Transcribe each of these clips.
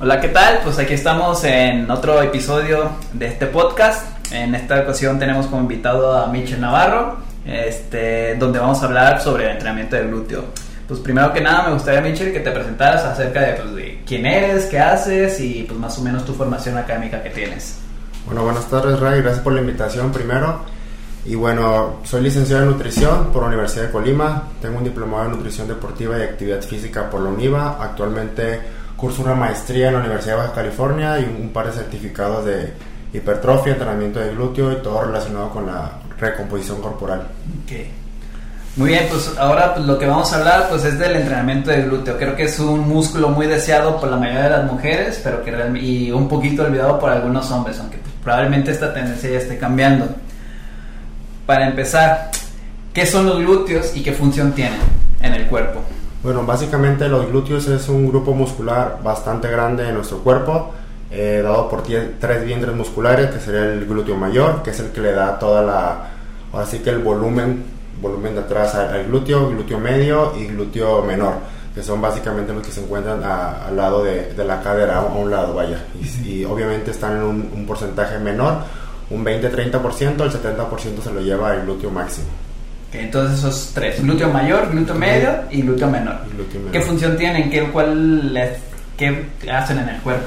Hola, ¿qué tal? Pues aquí estamos en otro episodio de este podcast. En esta ocasión tenemos como invitado a Michel Navarro, este, donde vamos a hablar sobre el entrenamiento de glúteo. Pues primero que nada me gustaría, Michel, que te presentaras acerca de, pues, de quién eres, qué haces y pues más o menos tu formación académica que tienes. Bueno, buenas tardes, Ray. Gracias por la invitación primero. Y bueno, soy licenciado en nutrición por la Universidad de Colima. Tengo un diplomado en nutrición deportiva y actividad física por la UNIVA. Actualmente curso una maestría en la Universidad de Baja California y un par de certificados de hipertrofia, entrenamiento de glúteo y todo relacionado con la recomposición corporal. Okay. Muy bien, pues ahora pues, lo que vamos a hablar pues es del entrenamiento de glúteo. Creo que es un músculo muy deseado por la mayoría de las mujeres, pero que y un poquito olvidado por algunos hombres, aunque pues, probablemente esta tendencia ya esté cambiando. Para empezar, ¿qué son los glúteos y qué función tienen en el cuerpo? Bueno, básicamente los glúteos es un grupo muscular bastante grande en nuestro cuerpo, eh, dado por tres vientres musculares, que sería el glúteo mayor, que es el que le da toda la, así que el volumen, volumen de atrás al, glúteo, glúteo medio y glúteo menor, que son básicamente los que se encuentran al lado de, la cadera, a un lado, vaya, y, obviamente están en un, un porcentaje menor, un 20-30%, el 70% se lo lleva el glúteo máximo entonces esos tres, glúteo mayor, glúteo medio y glúteo menor. ¿Qué función tienen? ¿Qué, cuál ¿Qué hacen en el cuerpo?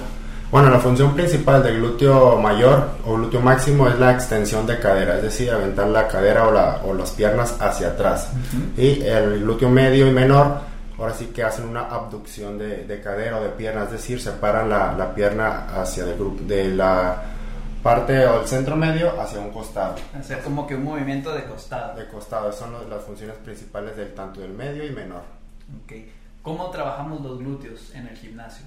Bueno, la función principal del glúteo mayor o glúteo máximo es la extensión de cadera, es decir, aventar la cadera o, la, o las piernas hacia atrás. Y el glúteo medio y menor, ahora sí que hacen una abducción de, de cadera o de pierna, es decir, separan la, la pierna hacia el grupo de la parte o el centro medio hacia un costado. Hacer como que un movimiento de costado. De costado, son las funciones principales del tanto del medio y menor. Okay. ¿Cómo trabajamos los glúteos en el gimnasio?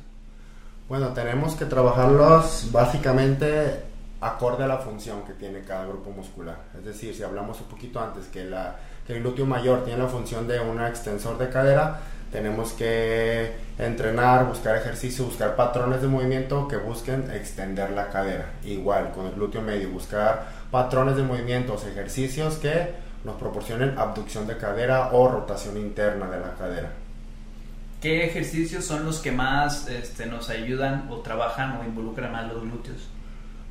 Bueno, tenemos que trabajarlos básicamente acorde a la función que tiene cada grupo muscular. Es decir, si hablamos un poquito antes que, la, que el glúteo mayor tiene la función de un extensor de cadera, tenemos que entrenar, buscar ejercicio, buscar patrones de movimiento que busquen extender la cadera. Igual con el glúteo medio, buscar patrones de movimientos, ejercicios que nos proporcionen abducción de cadera o rotación interna de la cadera. ¿Qué ejercicios son los que más este, nos ayudan o trabajan o involucran más los glúteos?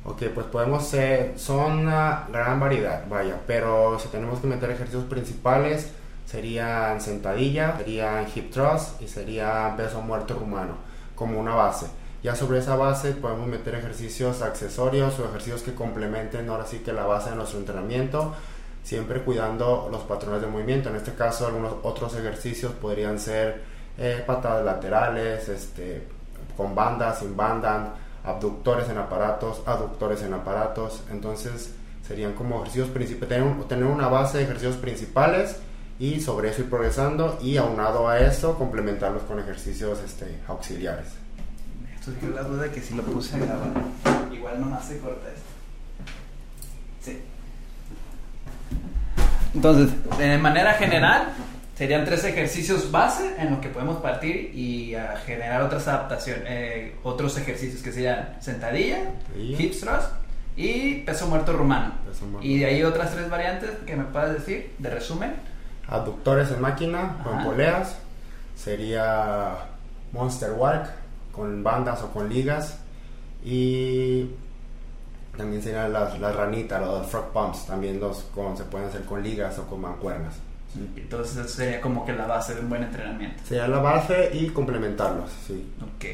Ok, pues podemos ser, son una gran variedad, vaya, pero si tenemos que meter ejercicios principales, serían sentadilla, serían hip thrust y sería peso muerto rumano como una base. Ya sobre esa base podemos meter ejercicios accesorios o ejercicios que complementen ahora sí que la base de nuestro entrenamiento, siempre cuidando los patrones de movimiento. En este caso algunos otros ejercicios podrían ser eh, patadas laterales, este, con banda, sin banda, abductores en aparatos, aductores en aparatos. Entonces serían como ejercicios principales, tener, tener una base de ejercicios principales y sobre eso ir progresando y aunado a eso complementarlos con ejercicios este, auxiliares. Estoy la duda de que si lo puse a grabar, igual no se corta esto. Sí. Entonces, de manera general, serían tres ejercicios base en los que podemos partir y generar otras adaptaciones, eh, otros ejercicios que serían sentadilla, hip thrust y peso muerto rumano. Y de ahí otras tres variantes que me puedas decir de resumen abductores en máquina con poleas, sería Monster Walk con bandas o con ligas y también serían las, las ranitas, los frog pumps, también los con, se pueden hacer con ligas o con mancuernas. Entonces sería como que la base de un buen entrenamiento. Sería la base y complementarlos, sí. Ok.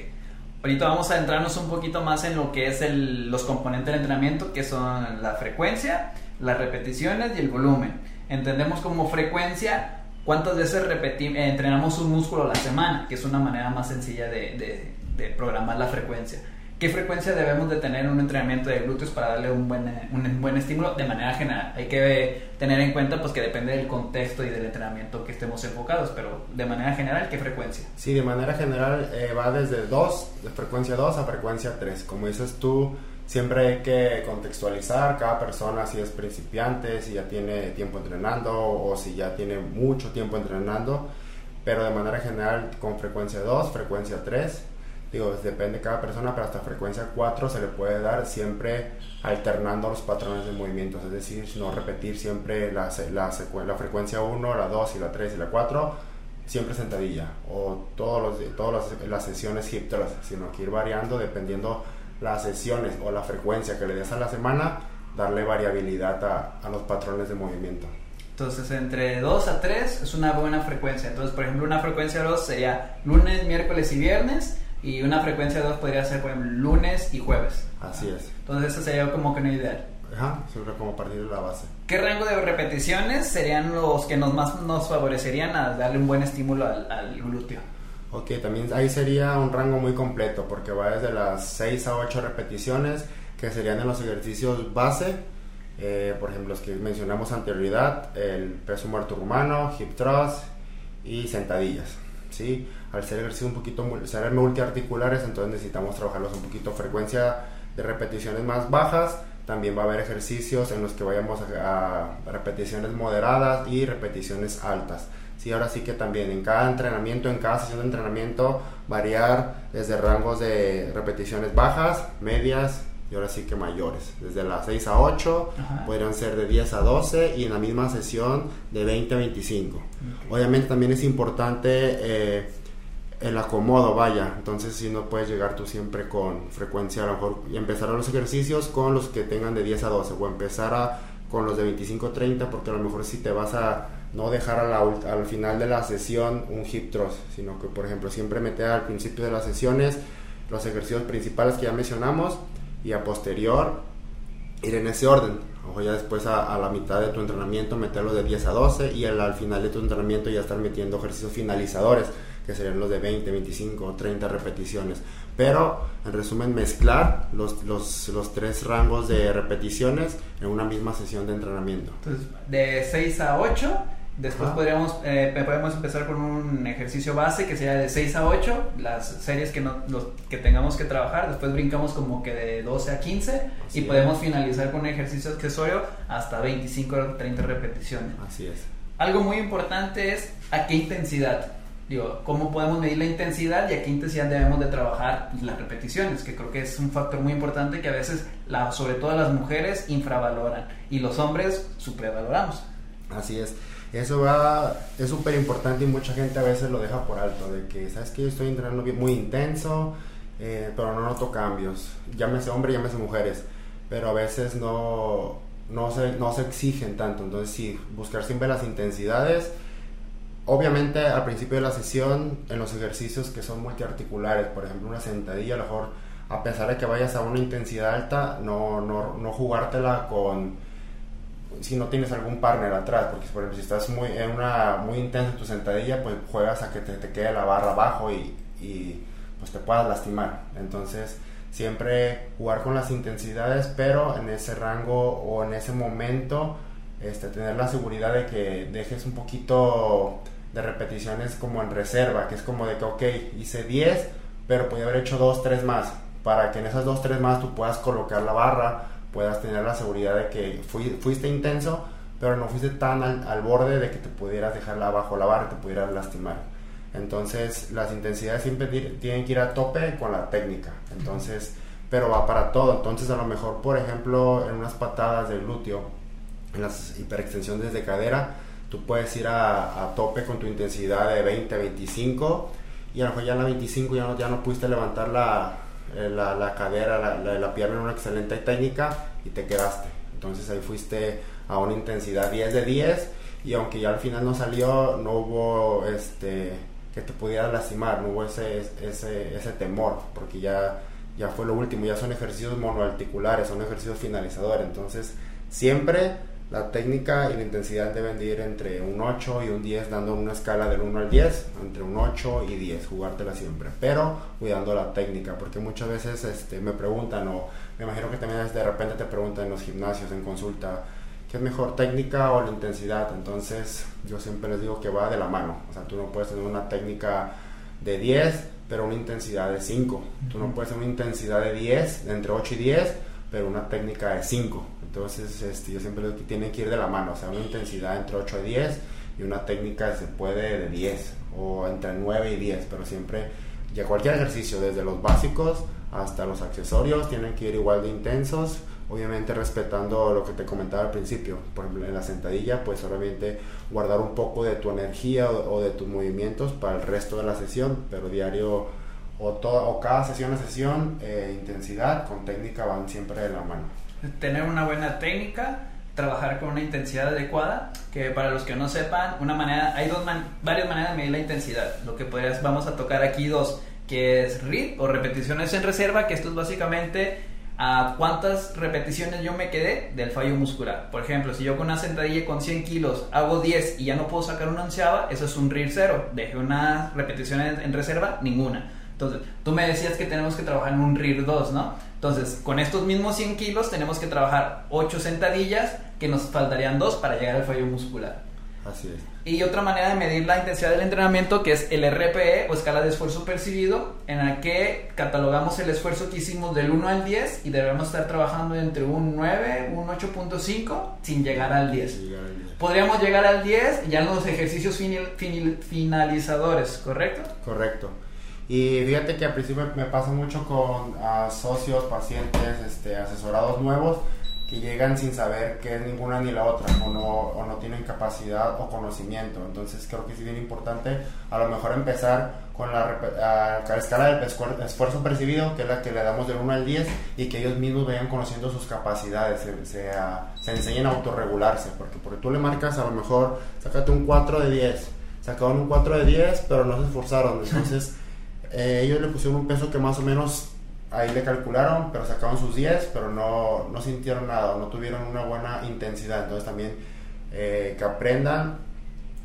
Ahorita vamos a adentrarnos un poquito más en lo que es el, los componentes del entrenamiento, que son la frecuencia, las repeticiones y el volumen entendemos como frecuencia cuántas veces repetimos, eh, entrenamos un músculo a la semana, que es una manera más sencilla de, programar la frecuencia. ¿Qué frecuencia debemos de tener en un entrenamiento de glúteos para darle un buen, un buen estímulo de manera general? Hay que tener en cuenta pues que depende del contexto y del entrenamiento que estemos enfocados, pero de manera general, ¿qué frecuencia? Sí, de manera general eh, va desde 2, de frecuencia 2 a frecuencia 3. Como dices tú, siempre hay que contextualizar cada persona si es principiante, si ya tiene tiempo entrenando o si ya tiene mucho tiempo entrenando, pero de manera general con frecuencia 2, frecuencia 3, digo, depende de cada persona, pero hasta frecuencia 4 se le puede dar siempre alternando los patrones de movimientos, es decir, no repetir siempre la, la, frecuencia 1, la 2 y la 3 y la 4, siempre sentadilla. O todos los, todas las, sesiones hip sino que ir variando dependiendo las sesiones o la frecuencia que le des a la semana, darle variabilidad a, a los patrones de movimiento. Entonces, entre 2 a 3 es una buena frecuencia. Entonces, por ejemplo, una frecuencia 2 sería lunes, miércoles y viernes. Y una frecuencia 2 podría ser, por ejemplo, lunes y jueves. Así es. Entonces, esa sería como que una ideal. Ajá, siempre como partir de la base. ¿Qué rango de repeticiones serían los que nos más nos favorecerían a darle un buen estímulo al, glúteo? Ok, también ahí sería un rango muy completo porque va desde las 6 a 8 repeticiones que serían en los ejercicios base, eh, por ejemplo los que mencionamos anterioridad, el peso muerto humano, hip thrust y sentadillas. ¿sí? Al ser ejercicios un poquito ser multiarticulares, entonces necesitamos trabajarlos un poquito frecuencia de repeticiones más bajas también va a haber ejercicios en los que vayamos a, repeticiones moderadas y repeticiones altas. Sí, ahora sí que también en cada entrenamiento, en cada sesión de entrenamiento, variar desde rangos de repeticiones bajas, medias y ahora sí que mayores. Desde las 6 a 8, podrían ser de 10 a 12 y en la misma sesión de 20 a 25. Obviamente también es importante eh, el acomodo, vaya. Entonces, si no puedes llegar tú siempre con frecuencia, a lo mejor y empezar a los ejercicios con los que tengan de 10 a 12 o empezar a, con los de 25 a 30, porque a lo mejor si te vas a no dejar al final de la sesión un hip thrust, sino que, por ejemplo, siempre meter al principio de las sesiones los ejercicios principales que ya mencionamos y a posterior ir en ese orden. O ya después a, la mitad de tu entrenamiento meterlos de 10 a 12 y al final de tu entrenamiento ya estar metiendo ejercicios finalizadores que serían los de 20, 25, 30 repeticiones. Pero, en resumen, mezclar los, los, los tres rangos de repeticiones en una misma sesión de entrenamiento. Entonces, de 6 a 8, después podríamos, eh, podemos empezar con un ejercicio base que sería de 6 a 8, las series que, no, los, que tengamos que trabajar, después brincamos como que de 12 a 15 y podemos finalizar con un ejercicio accesorio hasta 25 o 30 repeticiones. Así es. Algo muy importante es a qué intensidad digo, cómo podemos medir la intensidad y a qué intensidad debemos de trabajar las repeticiones, que creo que es un factor muy importante que a veces, la, sobre todo las mujeres, infravaloran y los hombres supervaloramos. Así es. Eso va, es súper importante y mucha gente a veces lo deja por alto, de que, ¿sabes que Yo estoy entrenando muy intenso, eh, pero no noto cambios. Llámese hombre, llámese mujeres, pero a veces no, no, se, no se exigen tanto. Entonces, sí, buscar siempre las intensidades Obviamente al principio de la sesión, en los ejercicios que son multiarticulares, por ejemplo una sentadilla, a lo mejor a pesar de que vayas a una intensidad alta, no, no, no jugártela con si no tienes algún partner atrás, porque por ejemplo si estás muy en una muy intensa tu sentadilla, pues juegas a que te, te quede la barra abajo y, y, pues te puedas lastimar. Entonces siempre jugar con las intensidades, pero en ese rango o en ese momento, este, tener la seguridad de que dejes un poquito de repeticiones como en reserva, que es como de que, ok, hice 10, pero podía haber hecho 2, 3 más, para que en esas 2, 3 más tú puedas colocar la barra, puedas tener la seguridad de que fuiste intenso, pero no fuiste tan al, borde de que te pudieras dejarla abajo la barra y te pudieras lastimar. Entonces, las intensidades siempre tienen que ir a tope con la técnica. Entonces, pero va para todo. Entonces, a lo mejor, por ejemplo, en unas patadas de glúteo, en las hiperextensiones de cadera, tú puedes ir a, tope con tu intensidad de 20 a 25 y a lo mejor ya en la 25 ya no, ya no pudiste levantar la, eh, la, cadera, la, la, pierna en una excelente técnica y te quedaste. Entonces ahí fuiste a una intensidad 10 de 10 y aunque ya al final no salió, no hubo este que te pudiera lastimar, no hubo ese, ese, ese temor, porque ya, ya fue lo último, ya son ejercicios monoarticulares, son ejercicios finalizadores, entonces siempre la técnica y la intensidad deben de ir entre un 8 y un 10, dando una escala del 1 al 10, entre un 8 y 10, jugártela siempre, pero cuidando la técnica, porque muchas veces este, me preguntan, o me imagino que también de repente te preguntan en los gimnasios, en consulta, ¿qué es mejor, técnica o la intensidad? Entonces yo siempre les digo que va de la mano, o sea, tú no puedes tener una técnica de 10, pero una intensidad de 5, tú no puedes tener una intensidad de 10, entre 8 y 10, pero una técnica de 5 entonces, este, yo siempre digo que tiene que ir de la mano, o sea, una intensidad entre 8 y 10 y una técnica se puede de 10 o entre 9 y 10, pero siempre, ya cualquier ejercicio, desde los básicos hasta los accesorios, tienen que ir igual de intensos obviamente respetando lo que te comentaba al principio. Por ejemplo, en la sentadilla, pues obviamente guardar un poco de tu energía o, de tus movimientos para el resto de la sesión, pero diario o, o cada sesión a sesión, eh, intensidad con técnica van siempre de la mano. Tener una buena técnica, trabajar con una intensidad adecuada, que para los que no sepan, una manera, hay dos varias maneras de medir la intensidad. Lo que podrías, vamos a tocar aquí dos, que es RIP o repeticiones en reserva, que esto es básicamente a cuántas repeticiones yo me quedé del fallo muscular. Por ejemplo, si yo con una sentadilla con 100 kilos hago 10 y ya no puedo sacar una onceava, eso es un RIR cero. Dejé una repetición en, reserva, ninguna. Entonces, tú me decías que tenemos que trabajar en un RIR 2, ¿no? Entonces, con estos mismos 100 kilos tenemos que trabajar 8 sentadillas, que nos faltarían 2 para llegar al fallo muscular. Así es. Y otra manera de medir la intensidad del entrenamiento que es el RPE o escala de esfuerzo percibido, en la que catalogamos el esfuerzo que hicimos del 1 al 10 y debemos estar trabajando entre un 9, un 8.5 sin llegar al 10. Podríamos llegar al 10 ya en los ejercicios finalizadores, ¿correcto? Correcto. Y fíjate que al principio me pasa mucho con socios, pacientes, este, asesorados nuevos que llegan sin saber qué es ninguna ni la otra o no, o no tienen capacidad o conocimiento. Entonces creo que es bien importante a lo mejor empezar con la, escala del esfuerzo percibido, que es la que le damos del 1 al 10, y que ellos mismos vayan conociendo sus capacidades, se, se, enseñen a autorregularse, porque, porque tú le marcas a lo mejor, sácate un 4 de 10, sacaron un 4 de 10, pero no se esforzaron, entonces eh, ellos le pusieron un peso que más o menos ahí le calcularon, pero sacaron sus 10, pero no, no sintieron nada, no tuvieron una buena intensidad. Entonces también eh, que aprendan,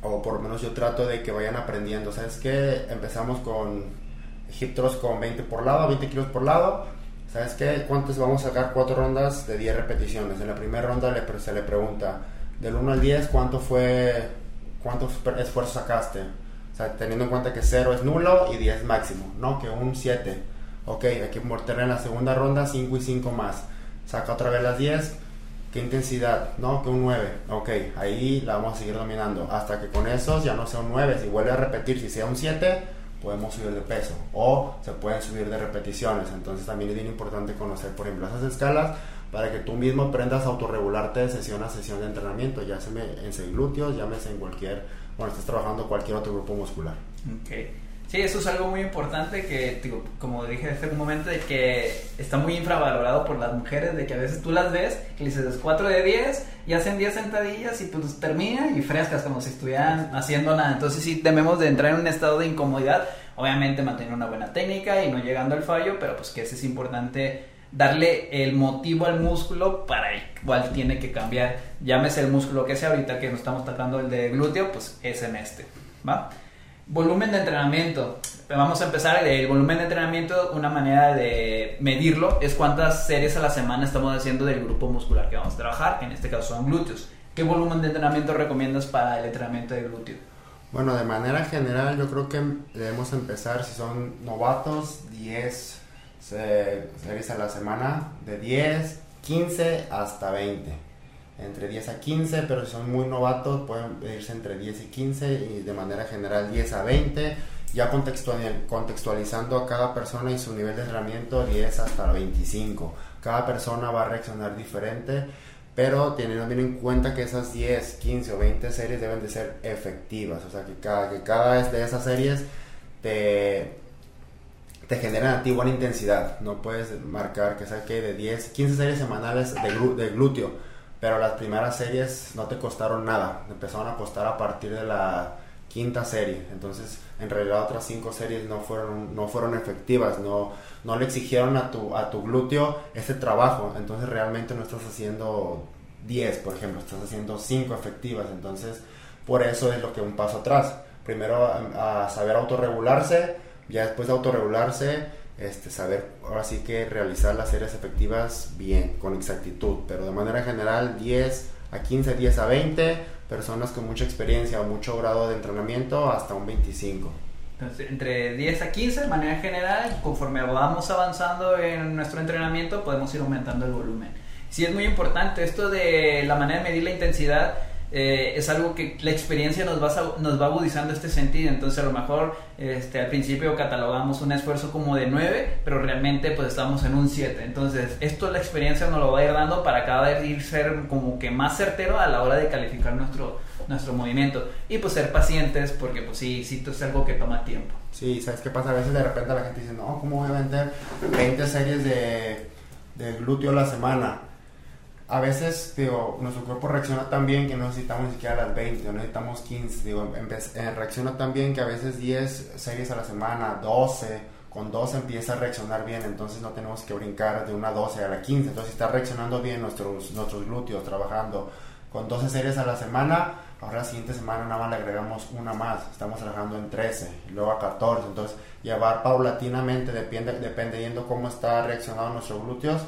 o por lo menos yo trato de que vayan aprendiendo. ¿Sabes qué? Empezamos con hip thrust con 20 por lado, 20 kilos por lado. ¿Sabes qué? ¿Cuántos vamos a sacar? Cuatro rondas de 10 repeticiones. En la primera ronda le, se le pregunta, del 1 al 10, ¿cuánto fue, cuánto esfuerzo sacaste? O sea, teniendo en cuenta que 0 es nulo y 10 máximo, ¿no? Que un 7 Ok, hay que morder en la segunda ronda 5 y 5 más. Saca otra vez las 10. ¿Qué intensidad? No, que un 9. Ok, ahí la vamos a seguir dominando. Hasta que con esos ya no sea un 9. Si vuelve a repetir, si sea un 7, podemos subir de peso. O se pueden subir de repeticiones. Entonces también es bien importante conocer, por ejemplo, esas escalas para que tú mismo aprendas a autorregularte de sesión a sesión de entrenamiento. Ya sea en glúteos, llámese en cualquier, bueno, estés trabajando cualquier otro grupo muscular. Ok. Sí, eso es algo muy importante que, como dije hace un momento, de que está muy infravalorado por las mujeres, de que a veces tú las ves, que dices 4 de 10 y hacen 10 sentadillas y pues terminan y frescas como si estuvieran haciendo nada. Entonces sí tememos de entrar en un estado de incomodidad, obviamente mantener una buena técnica y no llegando al fallo, pero pues que es importante darle el motivo al músculo para el cual tiene que cambiar. Llámese el músculo que sea, ahorita que nos estamos tratando el de glúteo, pues es en este, ¿va? Volumen de entrenamiento. Vamos a empezar. El volumen de entrenamiento, una manera de medirlo es cuántas series a la semana estamos haciendo del grupo muscular que vamos a trabajar. En este caso son glúteos. ¿Qué volumen de entrenamiento recomiendas para el entrenamiento de glúteo? Bueno, de manera general yo creo que debemos empezar, si son novatos, 10 series a la semana, de 10, 15 hasta 20 entre 10 a 15, pero si son muy novatos pueden irse entre 10 y 15 y de manera general 10 a 20, ya contextualizando a cada persona y su nivel de entrenamiento 10 hasta 25. Cada persona va a reaccionar diferente, pero teniendo bien en cuenta que esas 10, 15 o 20 series deben de ser efectivas, o sea que cada, que de esas series te, te generan a ti buena intensidad, no puedes marcar que saque de 10, 15 series semanales de, de glúteo. Pero las primeras series no te costaron nada, empezaron a costar a partir de la quinta serie, entonces en realidad otras cinco series no fueron, no fueron efectivas, no, no le exigieron a tu, a tu glúteo ese trabajo, entonces realmente no estás haciendo 10, por ejemplo, estás haciendo 5 efectivas, entonces por eso es lo que un paso atrás, primero a, a saber autorregularse, ya después de autorregularse, este, saber ahora sí que realizar las series efectivas bien, con exactitud, pero de manera general 10 a 15, 10 a 20, personas con mucha experiencia o mucho grado de entrenamiento hasta un 25. Entonces, entre 10 a 15 de manera general, conforme vamos avanzando en nuestro entrenamiento, podemos ir aumentando el volumen. Sí es muy importante esto de la manera de medir la intensidad eh, es algo que la experiencia nos va, nos va agudizando este sentido. Entonces, a lo mejor este, al principio catalogamos un esfuerzo como de 9, pero realmente pues estamos en un 7. Entonces, esto la experiencia nos lo va a ir dando para cada vez ir ser como que más certero a la hora de calificar nuestro, nuestro movimiento. Y pues ser pacientes porque pues sí, sí, esto es algo que toma tiempo. Sí, ¿sabes qué pasa? A veces de repente la gente dice, no, ¿cómo voy a vender 20 series de, de glúteo a la semana? A veces, digo, nuestro cuerpo reacciona tan bien que no necesitamos ni siquiera las 20, no necesitamos 15, digo, eh, reacciona tan bien que a veces 10 series a la semana, 12, con 12 empieza a reaccionar bien, entonces no tenemos que brincar de una 12 a la 15, entonces está reaccionando bien nuestros, nuestros glúteos, trabajando con 12 series a la semana, ahora la siguiente semana nada más le agregamos una más, estamos trabajando en 13, luego a 14, entonces llevar paulatinamente, depende, dependiendo cómo está reaccionando nuestros glúteos,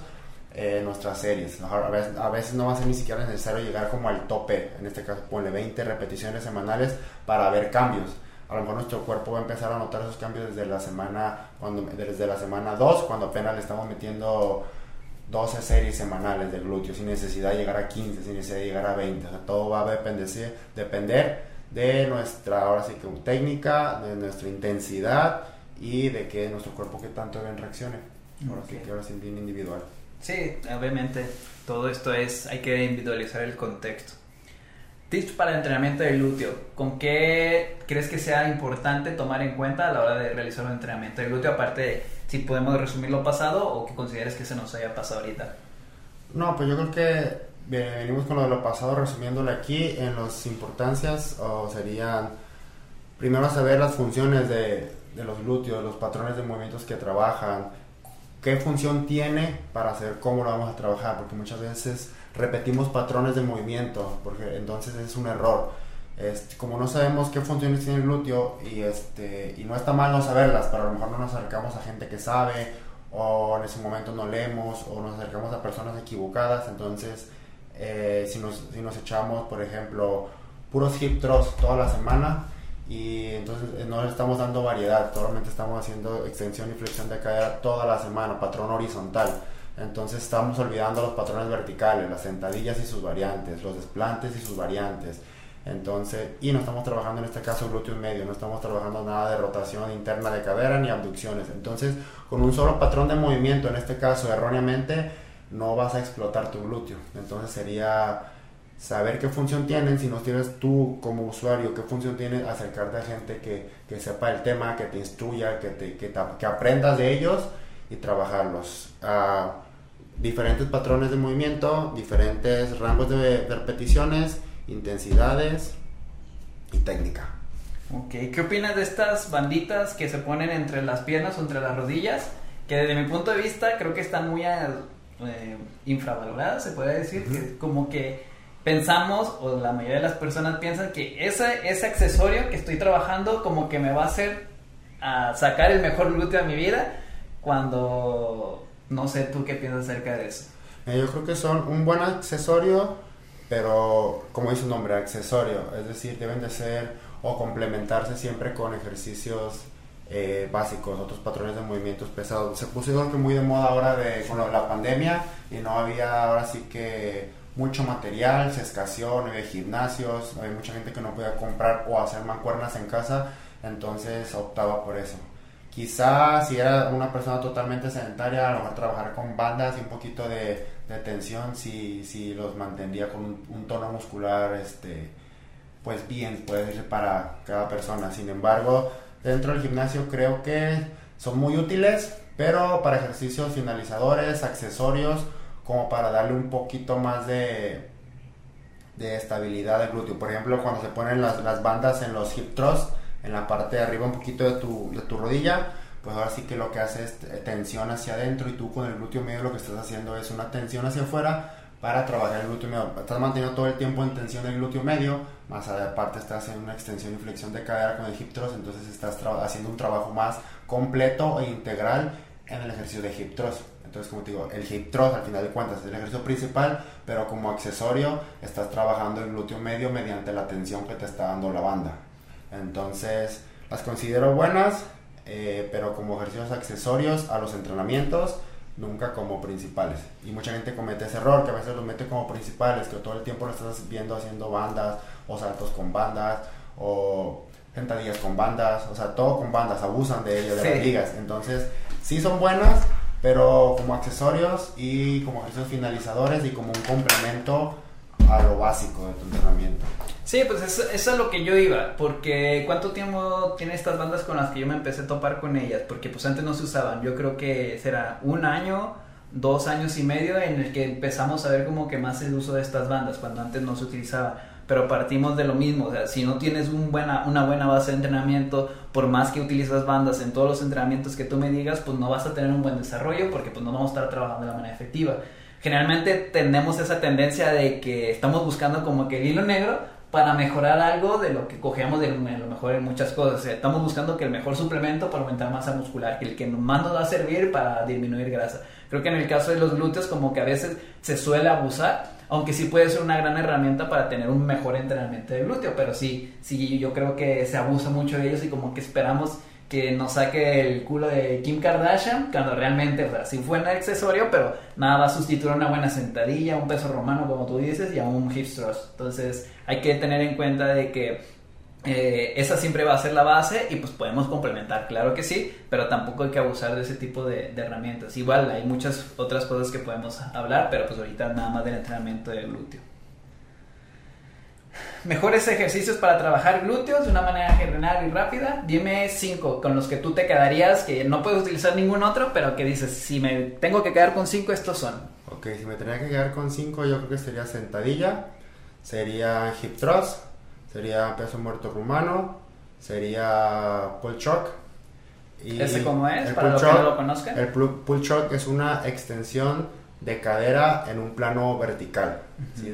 eh, nuestras series. A veces, a veces, no va a ser ni siquiera necesario llegar como al tope, en este caso ponle 20 repeticiones semanales para ver cambios. A lo mejor nuestro cuerpo va a empezar a notar esos cambios desde la semana cuando desde la semana 2, cuando apenas le estamos metiendo 12 series semanales de glúteos sin necesidad de llegar a 15, sin necesidad de llegar a 20. O sea, todo va a depender, depender de nuestra ahora sí que técnica, de nuestra intensidad y de que nuestro cuerpo que tanto bien reaccione. Ahora sí que ahora sí bien individual. Sí, obviamente todo esto es, hay que individualizar el contexto. Tips para el entrenamiento del glúteo. ¿Con qué crees que sea importante tomar en cuenta a la hora de realizar un entrenamiento del glúteo? Aparte, si podemos resumir lo pasado o que consideres que se nos haya pasado ahorita. No, pues yo creo que venimos con lo de lo pasado resumiéndolo aquí. En las importancias o serían primero saber las funciones de, de los glúteos, los patrones de movimientos que trabajan, qué función tiene para hacer cómo lo vamos a trabajar, porque muchas veces repetimos patrones de movimiento, porque entonces es un error. Este, como no sabemos qué funciones tiene el glúteo y, este, y no está mal no saberlas, pero a lo mejor no nos acercamos a gente que sabe o en ese momento no leemos o nos acercamos a personas equivocadas, entonces eh, si, nos, si nos echamos, por ejemplo, puros hip thrusts toda la semana, y entonces eh, no le estamos dando variedad, solamente estamos haciendo extensión y flexión de cadera toda la semana, patrón horizontal. Entonces estamos olvidando los patrones verticales, las sentadillas y sus variantes, los desplantes y sus variantes. Entonces, y no estamos trabajando en este caso glúteo medio, no estamos trabajando nada de rotación interna de cadera ni abducciones. Entonces, con un solo patrón de movimiento, en este caso erróneamente, no vas a explotar tu glúteo. Entonces sería saber qué función tienen, si no tienes tú como usuario, qué función tiene acercarte a gente que, que sepa el tema, que te instruya, que, te, que, que aprendas de ellos y trabajarlos. a diferentes patrones de movimiento, diferentes rangos de, repeticiones, intensidades y técnica. Ok, ¿qué opinas de estas banditas que se ponen entre las piernas o entre las rodillas? Que desde mi punto de vista creo que están muy eh, infravaloradas, se puede decir, que como que pensamos, o la mayoría de las personas piensan que ese, ese accesorio que estoy trabajando como que me va a hacer a sacar el mejor glúteo de mi vida, cuando no sé tú qué piensas acerca de eso. Eh, yo creo que son un buen accesorio, pero como dice su nombre, accesorio, es decir, deben de ser o complementarse siempre con ejercicios eh, básicos, otros patrones de movimientos pesados. Se puso igual que muy de moda ahora de, con la pandemia y no había ahora sí que mucho material, se escaseó, no había gimnasios, había mucha gente que no podía comprar o hacer mancuernas en casa, entonces optaba por eso. Quizás si era una persona totalmente sedentaria, a lo mejor trabajar con bandas y un poquito de, tensión, si, si los mantendría con un, tono muscular, este, pues bien, puede ser para cada persona. Sin embargo, dentro del gimnasio creo que son muy útiles, pero para ejercicios finalizadores, accesorios, como para darle un poquito más de, de estabilidad al glúteo. Por ejemplo, cuando se ponen las, las bandas en los hip thrusts, en la parte de arriba un poquito de tu, de tu rodilla, pues ahora sí que lo que hace es tensión hacia adentro y tú con el glúteo medio lo que estás haciendo es una tensión hacia afuera para trabajar el glúteo medio. Estás manteniendo todo el tiempo en tensión el glúteo medio, más aparte estás haciendo una extensión y flexión de cadera con el hip thrust, entonces estás haciendo un trabajo más completo e integral en el ejercicio de hip thrust. Entonces, como te digo, el hip thrust al final de cuentas es el ejercicio principal, pero como accesorio estás trabajando el glúteo medio mediante la tensión que te está dando la banda. Entonces, las considero buenas, eh, pero como ejercicios accesorios a los entrenamientos, nunca como principales. Y mucha gente comete ese error, que a veces los mete como principales, que todo el tiempo lo estás viendo haciendo bandas, o saltos con bandas, o sentadillas con bandas, o sea, todo con bandas, abusan de ello, de las ligas. Entonces, sí son buenas, pero como accesorios y como ejercicios finalizadores y como un complemento a lo básico de tu entrenamiento. Sí, pues eso, eso, es lo que yo iba, porque ¿cuánto tiempo tiene estas bandas con las que yo me empecé a topar con ellas? Porque pues antes no se usaban, yo creo que será un año, dos años y medio en el que empezamos a ver como que más el uso de estas bandas, cuando antes no se utilizaba pero partimos de lo mismo, o sea, si no tienes una buena base de entrenamiento, por más que utilizas bandas en todos los entrenamientos que tú me digas, pues no vas a tener un buen desarrollo porque pues no vamos a estar trabajando de la manera efectiva. Generalmente tenemos esa tendencia de que estamos buscando como que el hilo negro para mejorar algo de lo que cogemos de lo mejor en muchas cosas. O sea, estamos buscando que el mejor suplemento para aumentar masa muscular, que el que más nos va a servir para disminuir grasa. Creo que en el caso de los glúteos como que a veces se suele abusar aunque sí puede ser una gran herramienta para tener un mejor entrenamiento de glúteo, pero sí, sí, yo creo que se abusa mucho de ellos y como que esperamos que nos saque el culo de Kim Kardashian, cuando realmente, o sea, sí fue un accesorio, pero nada va a sustituir una buena sentadilla, un peso romano, como tú dices, y a un hip thrust. Entonces, hay que tener en cuenta de que eh, esa siempre va a ser la base y pues podemos complementar, claro que sí, pero tampoco hay que abusar de ese tipo de, herramientas. Igual hay muchas otras cosas que podemos hablar, pero pues ahorita nada más del entrenamiento de glúteo. Mejores ejercicios para trabajar glúteos de una manera general y rápida. Dime cinco con los que tú te quedarías, que no puedes utilizar ningún otro, pero que dices, si me tengo que quedar con cinco, estos son. Ok, si me tenía que quedar con cinco, yo creo que sería sentadilla, sería hip thrust, sería peso muerto rumano, sería pull chuck. Y ¿Ese cómo es? Para los que no lo conozcan. El pull chuck es una extensión de cadera en un plano vertical.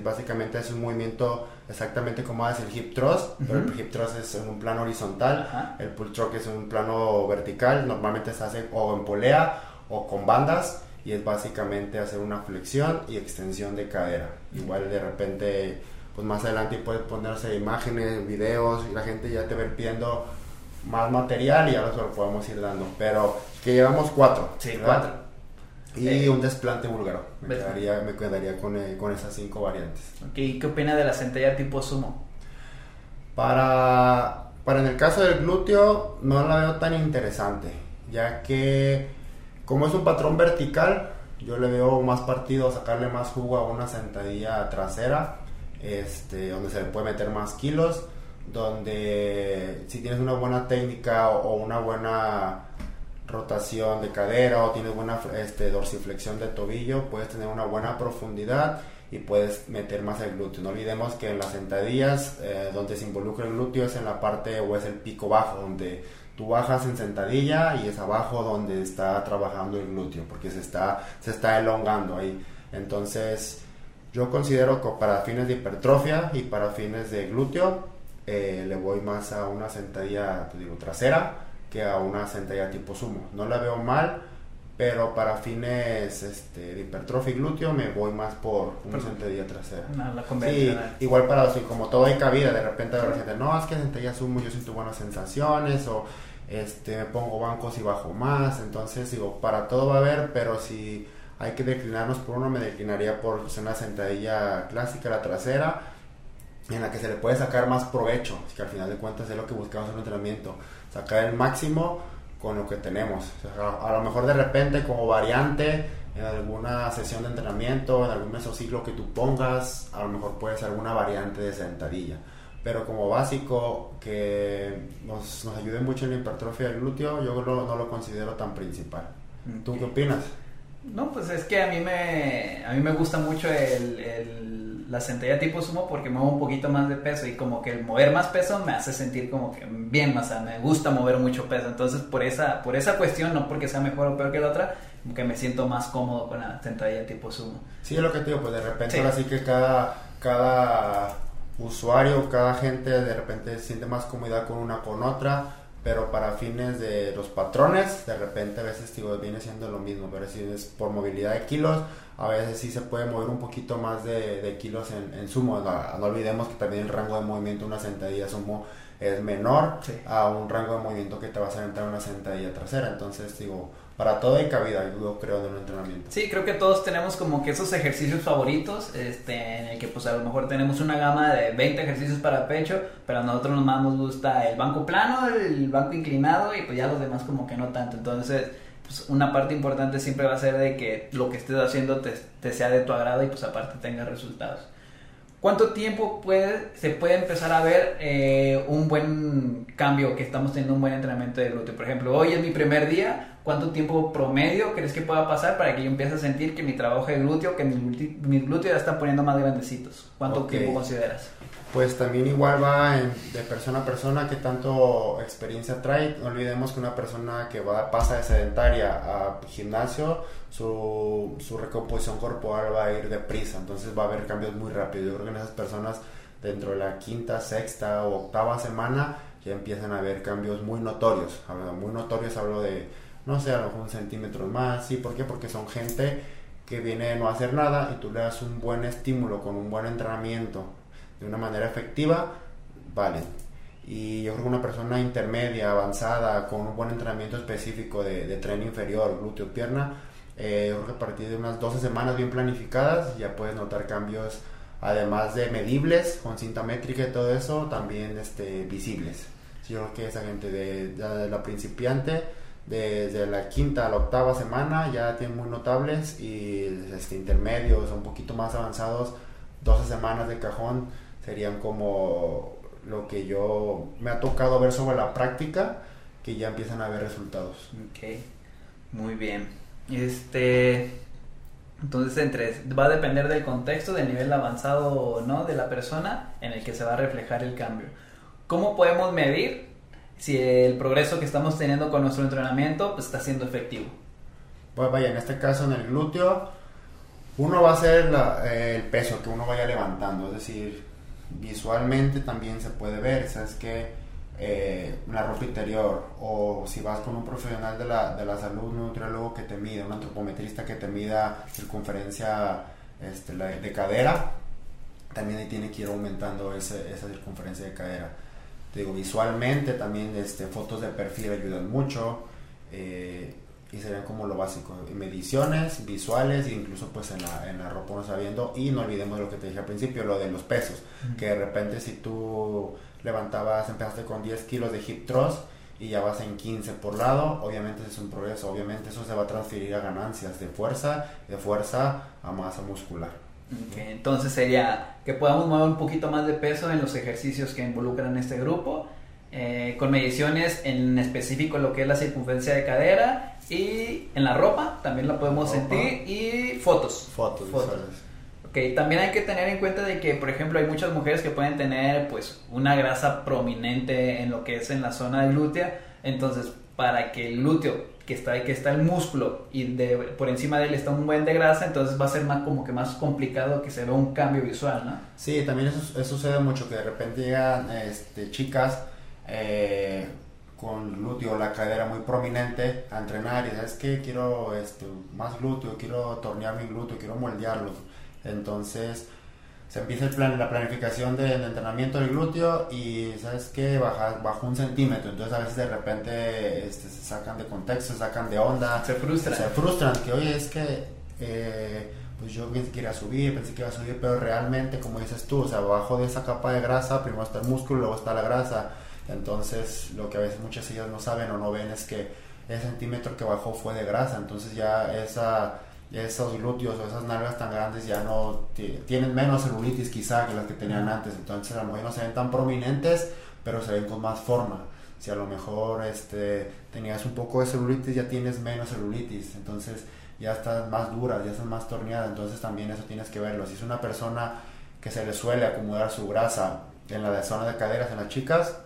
Básicamente es un movimiento exactamente como hace el hip thrust, pero el hip thrust es en un plano horizontal, el pull chuck es en un plano vertical, normalmente se hace o en polea o con bandas y es básicamente hacer una flexión y extensión de cadera. Igual de repente pues más adelante puedes ponerse imágenes, videos y la gente ya te va pidiendo más material y ahora se lo podemos ir dando. Pero que llevamos cuatro. Sí, cuatro. Y eh, un desplante búlgaro. Me quedaría, me quedaría con, eh, con, esas cinco variantes. ¿Y qué opina de la sentadilla tipo sumo? Para, para en el caso del glúteo no la veo tan interesante, ya que como es un patrón vertical, yo le veo más partido sacarle más jugo a una sentadilla trasera este, donde se le puede meter más kilos, donde si tienes una buena técnica o, una buena rotación de cadera o tienes buena este, dorsiflexión de tobillo, puedes tener una buena profundidad y puedes meter más el glúteo. No olvidemos que en las sentadillas, eh, donde se involucra el glúteo es en la parte o es el pico bajo, donde tú bajas en sentadilla y es abajo donde está trabajando el glúteo, porque se está, se está elongando ahí. Entonces, yo considero que para fines de hipertrofia y para fines de glúteo eh, le voy más a una sentadilla pues digo, trasera que a una sentadilla tipo sumo. No la veo mal, pero para fines este, de hipertrofia y glúteo me voy más por una sentadilla trasera. sí, igual para así, como todo hay cabida, de repente la gente, no, es que sentadilla sumo yo siento buenas sensaciones o este, me pongo bancos y bajo más, entonces digo, para todo va a haber, pero si hay que declinarnos por uno, me declinaría por una sentadilla clásica, la trasera, en la que se le puede sacar más provecho, que al final de cuentas es lo que buscamos en un entrenamiento, sacar el máximo con lo que tenemos. a lo mejor de repente como variante en alguna sesión de entrenamiento, en algún mesociclo que tú pongas, a lo mejor puede ser alguna variante de sentadilla. Pero como básico que nos, nos ayude mucho en la hipertrofia del glúteo, yo no lo considero tan principal. ¿Tú qué opinas? No, pues es que a mí me, a mí me gusta mucho el, la sentadilla tipo sumo porque muevo un poquito más de peso y como que el mover más peso me hace sentir como que bien, más, me gusta mover mucho peso. Entonces por esa, por esa cuestión, no porque sea mejor o peor que la otra, como que me siento más cómodo con la sentadilla tipo sumo. Sí, es lo que te digo, pues de repente ahora sí que cada, cada usuario, cada gente de repente siente más comodidad con una con otra pero para fines de los patrones, de repente a veces digo, viene siendo lo mismo, pero si es por movilidad de kilos, a veces sí se puede mover un poquito más de, kilos en, sumo. No, olvidemos que también el rango de movimiento de una sentadilla sumo es menor a un rango de movimiento que te vas a entrar en una sentadilla trasera. Entonces, digo, para todo hay cabida, yo creo, en un entrenamiento. Sí, creo que todos tenemos como que esos ejercicios favoritos, este, en el que pues a lo mejor tenemos una gama de 20 ejercicios para pecho, pero a nosotros más nos gusta el banco plano, el banco inclinado y pues ya los demás como que no tanto. Entonces, pues una parte importante siempre va a ser de que lo que estés haciendo te, te sea de tu agrado y pues aparte tenga resultados. ¿Cuánto tiempo puede, se puede empezar a ver eh, un buen cambio, que estamos teniendo un buen entrenamiento de glúteo? Por ejemplo, hoy es mi primer día, ¿cuánto tiempo promedio crees que pueda pasar para que yo empiece a sentir que mi trabajo de glúteo, que mis, glúteos ya están poniendo más grandecitos? ¿Cuánto tiempo consideras? Pues también igual va de persona a persona que tanto experiencia trae. No olvidemos que una persona que va pasa de sedentaria a gimnasio, su, su recomposición corporal va a ir deprisa, entonces va a haber cambios muy rápidos. Yo creo que en esas personas dentro de la quinta, sexta o octava semana ya empiezan a haber cambios muy notorios. Muy notorios hablo de, no sé, a lo mejor un centímetro más. ¿Sí? ¿Por qué? Porque son gente que viene de no hacer nada y tú le das un buen estímulo con un buen entrenamiento de una manera efectiva, vale. Y yo creo que una persona intermedia, avanzada, con un buen entrenamiento específico de, de tren inferior, glúteo, pierna, eh, yo creo que a partir de unas 12 semanas bien planificadas ya puedes notar cambios, además de medibles, con cinta métrica y todo eso, también este, visibles. Yo creo que esa gente de, de la principiante, desde la quinta a la octava semana, ya tienen muy notables y este, intermedios, un poquito más avanzados, 12 semanas de cajón serían como lo que yo me ha tocado ver sobre la práctica, que ya empiezan a ver resultados. Ok, muy bien. Este, entonces entre, va a depender del contexto, del nivel avanzado o no de la persona en el que se va a reflejar el cambio. ¿Cómo podemos medir si el progreso que estamos teniendo con nuestro entrenamiento pues, está siendo efectivo? Pues vaya, en este caso en el glúteo, uno va a ser el peso que uno vaya levantando, es decir, visualmente también se puede ver, ¿sabes que eh, una ropa interior o si vas con un profesional de la, de la salud, un nutriólogo que te mida, un antropometrista que te mida circunferencia este, de cadera, también ahí tiene que ir aumentando ese, esa circunferencia de cadera. Te digo, visualmente también este, fotos de perfil ayudan mucho. Eh, y serían como lo básico, mediciones visuales e incluso pues en la, en la ropa no sabiendo y no olvidemos lo que te dije al principio, lo de los pesos, que de repente si tú levantabas, empezaste con 10 kilos de hip thrust y ya vas en 15 por lado, obviamente es un progreso, obviamente eso se va a transferir a ganancias de fuerza, de fuerza a masa muscular. entonces sería que podamos mover un poquito más de peso en los ejercicios que involucran este grupo, eh, con mediciones en específico lo que es la circunferencia de cadera y en la ropa también la podemos sentir y fotos. Fotos. fotos. Ok, también hay que tener en cuenta de que, por ejemplo, hay muchas mujeres que pueden tener pues una grasa prominente en lo que es en la zona de glútea. Entonces, para que el glúteo, que está, que está el músculo y de, por encima de él está un buen de grasa, entonces va a ser más como que más complicado que se vea un cambio visual, ¿no? Sí, también eso, sucede mucho, que de repente llegan este, chicas eh, con glúteo, la cadera muy prominente a entrenar y sabes que quiero este, más glúteo, quiero tornear mi glúteo, quiero moldearlo. Entonces se empieza el plan, la planificación del entrenamiento del glúteo y sabes que baja, bajo un centímetro. Entonces a veces de repente este, se sacan de contexto, se sacan de onda. Se frustran. Se frustran que oye es que... Eh, pues yo pensé que iba a subir, pensé que iba a subir, pero realmente, como dices tú, o sea, abajo de esa capa de grasa, primero está el músculo, luego está la grasa, entonces, lo que a veces muchas ellas no saben o no ven es que ese centímetro que bajó fue de grasa. Entonces, ya esa, esos glúteos o esas nalgas tan grandes ya no tienen menos celulitis quizá que las que tenían antes. Entonces, a lo mejor no se ven tan prominentes, pero se ven con más forma. Si a lo mejor este, tenías un poco de celulitis, ya tienes menos celulitis. Entonces, ya están más duras, ya están más torneadas. Entonces, también eso tienes que verlo. Si es una persona que se le suele acumular su grasa en la zona de caderas en las chicas,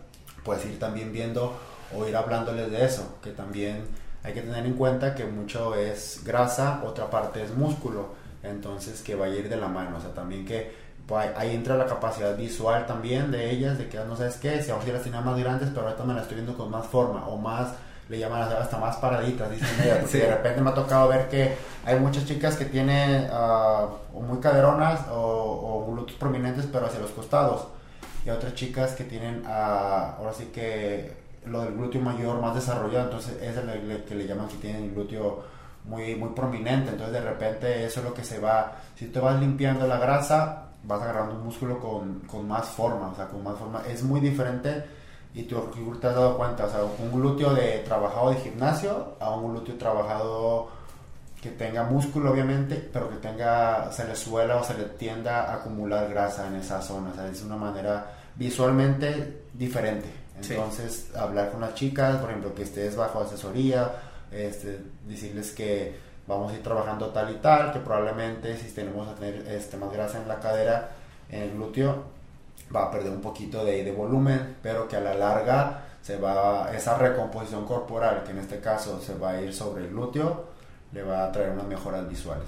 puedes ir también viendo o ir hablándoles de eso, que también hay que tener en cuenta que mucho es grasa, otra parte es músculo, entonces que va a ir de la mano, o sea, también que pues, ahí entra la capacidad visual también de ellas, de que no sabes qué, si ahora las tenía más grandes, pero ahorita me las estoy viendo con más forma o más, le llaman hasta más paraditas, dicen ellas, porque de repente me ha tocado ver que hay muchas chicas que tienen uh, muy caderonas o, o glúteos prominentes, pero hacia los costados y otras chicas que tienen, ah, ahora sí que lo del glúteo mayor más desarrollado, entonces es el que le llaman que tienen el glúteo muy, muy prominente, entonces de repente eso es lo que se va, si te vas limpiando la grasa, vas agarrando un músculo con, con más forma, o sea, con más forma, es muy diferente y tú te has dado cuenta, o sea, un glúteo de trabajado de gimnasio a un glúteo trabajado que tenga músculo obviamente, pero que tenga, se le suela o se le tienda a acumular grasa en esa zona, o sea, es una manera visualmente diferente. Entonces, hablar con las chicas, por ejemplo, que estés bajo asesoría, este, decirles que vamos a ir trabajando tal y tal, que probablemente si tenemos a tener este, más grasa en la cadera, en el glúteo, va a perder un poquito de, de volumen, pero que a la larga se va, esa recomposición corporal, que en este caso se va a ir sobre el glúteo, le va a traer unas mejoras visuales.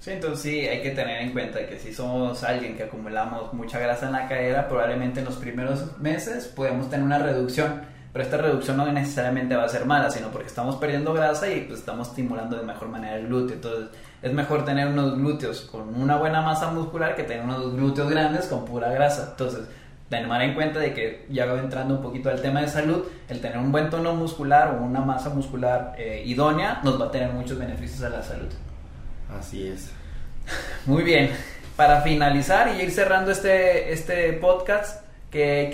Sí, entonces sí, hay que tener en cuenta que si somos alguien que acumulamos mucha grasa en la cadera, probablemente en los primeros meses podemos tener una reducción pero esta reducción no necesariamente va a ser mala, sino porque estamos perdiendo grasa y pues estamos estimulando de mejor manera el glúteo. Entonces es mejor tener unos glúteos con una buena masa muscular que tener unos glúteos grandes con pura grasa. Entonces, tomar en cuenta de que ya va entrando un poquito al tema de salud, el tener un buen tono muscular o una masa muscular eh, idónea nos va a tener muchos beneficios a la salud. Así es. Muy bien. Para finalizar y ir cerrando este, este podcast, ¿Qué,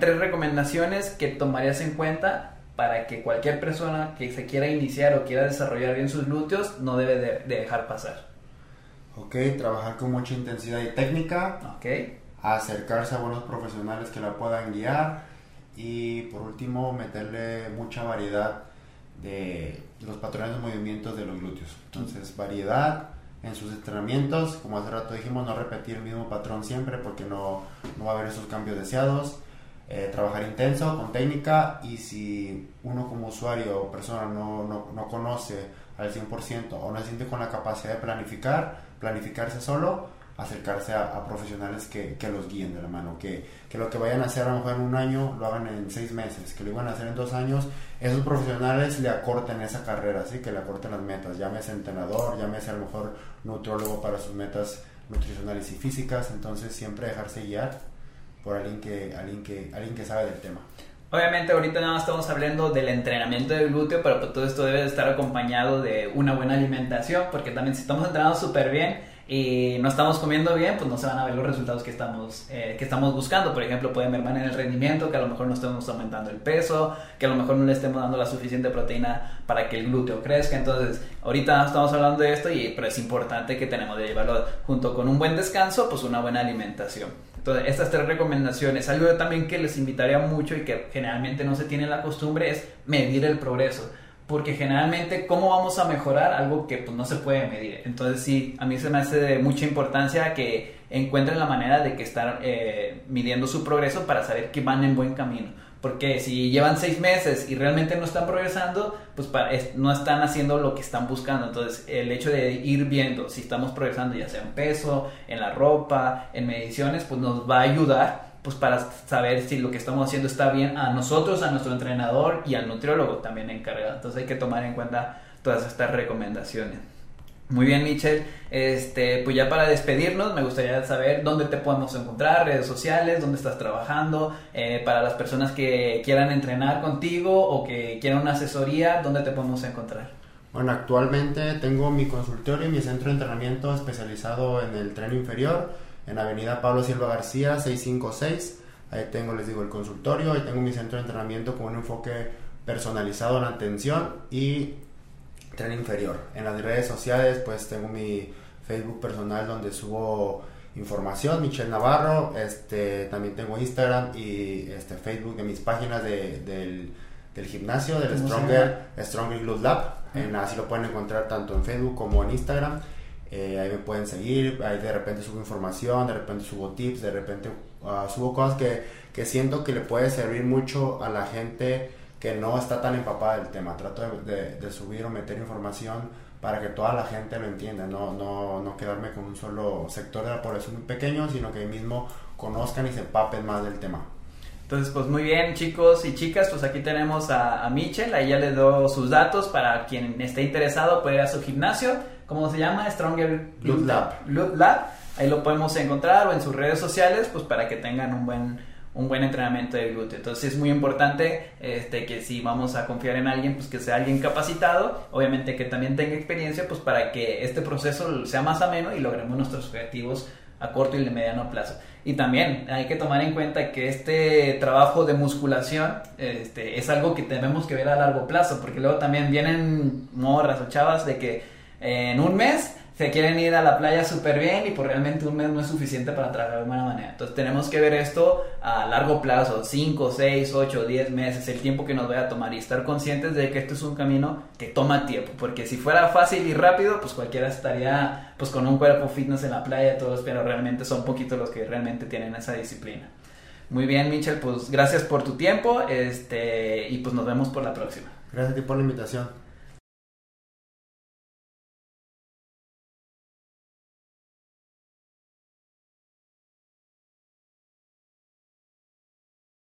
tres recomendaciones que tomarías en cuenta para que cualquier persona que se quiera iniciar o quiera desarrollar bien sus glúteos no debe de, dejar pasar? Ok, trabajar con mucha intensidad y técnica. Ok. Acercarse a buenos profesionales que la puedan guiar. Y por último, meterle mucha variedad de los patrones de movimientos de los glúteos. Entonces, variedad, en sus entrenamientos. Como hace rato dijimos, no repetir el mismo patrón siempre porque no, no va a haber esos cambios deseados. Eh, trabajar intenso con técnica y si uno como usuario o persona no, no, no conoce al 100% o no se siente con la capacidad de planificar, planificarse solo, acercarse a, profesionales que, que, los guíen de la mano, que, que, lo que vayan a hacer a lo mejor en un año lo hagan en seis meses, que lo iban a hacer en dos años, esos profesionales le acorten esa carrera, ¿sí? que le acorten las metas, llámese entrenador, llámese a lo mejor nutriólogo para sus metas nutricionales y físicas, entonces siempre dejarse guiar por alguien que, alguien que, alguien que sabe del tema. Obviamente ahorita nada más estamos hablando del entrenamiento del glúteo, pero pues todo esto debe estar acompañado de una buena alimentación, porque también si estamos entrenando súper bien, y no estamos comiendo bien, pues no se van a ver los resultados que estamos, eh, que estamos buscando. Por ejemplo, pueden ver mal en el rendimiento, que a lo mejor no estemos aumentando el peso, que a lo mejor no le estemos dando la suficiente proteína para que el glúteo crezca. Entonces, ahorita estamos hablando de esto, y, pero es importante que tenemos de llevarlo junto con un buen descanso, pues una buena alimentación. Entonces, estas tres recomendaciones, algo también que les invitaría mucho y que generalmente no se tiene la costumbre es medir el progreso porque generalmente cómo vamos a mejorar algo que pues no se puede medir. Entonces sí, a mí se me hace de mucha importancia que encuentren la manera de que estar eh, midiendo su progreso para saber que van en buen camino. Porque si llevan seis meses y realmente no están progresando, pues no están haciendo lo que están buscando. Entonces el hecho de ir viendo si estamos progresando ya sea en peso, en la ropa, en mediciones, pues nos va a ayudar pues para saber si lo que estamos haciendo está bien a nosotros, a nuestro entrenador y al nutriólogo también encargado. Entonces hay que tomar en cuenta todas estas recomendaciones. Muy bien, Michelle. Este, pues ya para despedirnos, me gustaría saber dónde te podemos encontrar, redes sociales, dónde estás trabajando, eh, para las personas que quieran entrenar contigo o que quieran una asesoría, dónde te podemos encontrar. Bueno, actualmente tengo mi consultorio y mi centro de entrenamiento especializado en el tren inferior en Avenida Pablo Silva García 656. Ahí tengo, les digo, el consultorio, ahí tengo mi centro de entrenamiento con un enfoque personalizado en atención y tren inferior. En las redes sociales, pues tengo mi Facebook personal donde subo información, Michelle Navarro, este, también tengo Instagram y este, Facebook de mis páginas de, del, del, gimnasio, del Stronger, Stronger Glute Lab. En, así lo pueden encontrar tanto en Facebook como en Instagram. Eh, ahí me pueden seguir, ahí de repente subo información, de repente subo tips, de repente uh, subo cosas que, que, siento que le puede servir mucho a la gente que no está tan empapada del tema. Trato de, de, subir o meter información para que toda la gente lo entienda, no, no, no quedarme con un solo sector de la población muy pequeño, sino que mismo conozcan y se empapen más del tema. Entonces, pues muy bien, chicos y chicas, pues aquí tenemos a, a Michelle, ahí ya les doy sus datos para quien esté interesado puede ir a su gimnasio ¿cómo se llama? Stronger Loot Lab. Loot Lab. Ahí lo podemos encontrar o en sus redes sociales, pues para que tengan un buen, un buen entrenamiento de glúteo. Entonces es muy importante este, que si vamos a confiar en alguien, pues que sea alguien capacitado, obviamente que también tenga experiencia, pues para que este proceso sea más ameno y logremos nuestros objetivos a corto y de mediano plazo. Y también hay que tomar en cuenta que este trabajo de musculación este, es algo que tenemos que ver a largo plazo, porque luego también vienen morras o chavas de que en un mes se quieren ir a la playa súper bien y pues realmente un mes no es suficiente para trabajar de buena manera. Entonces tenemos que ver esto a largo plazo, 5, 6, 8, 10 meses, el tiempo que nos vaya a tomar y estar conscientes de que esto es un camino que toma tiempo, porque si fuera fácil y rápido, pues cualquiera estaría pues con un cuerpo fitness en la playa, todos, pero realmente son poquitos los que realmente tienen esa disciplina. Muy bien, Michel, pues gracias por tu tiempo este, y pues nos vemos por la próxima. Gracias a ti por la invitación.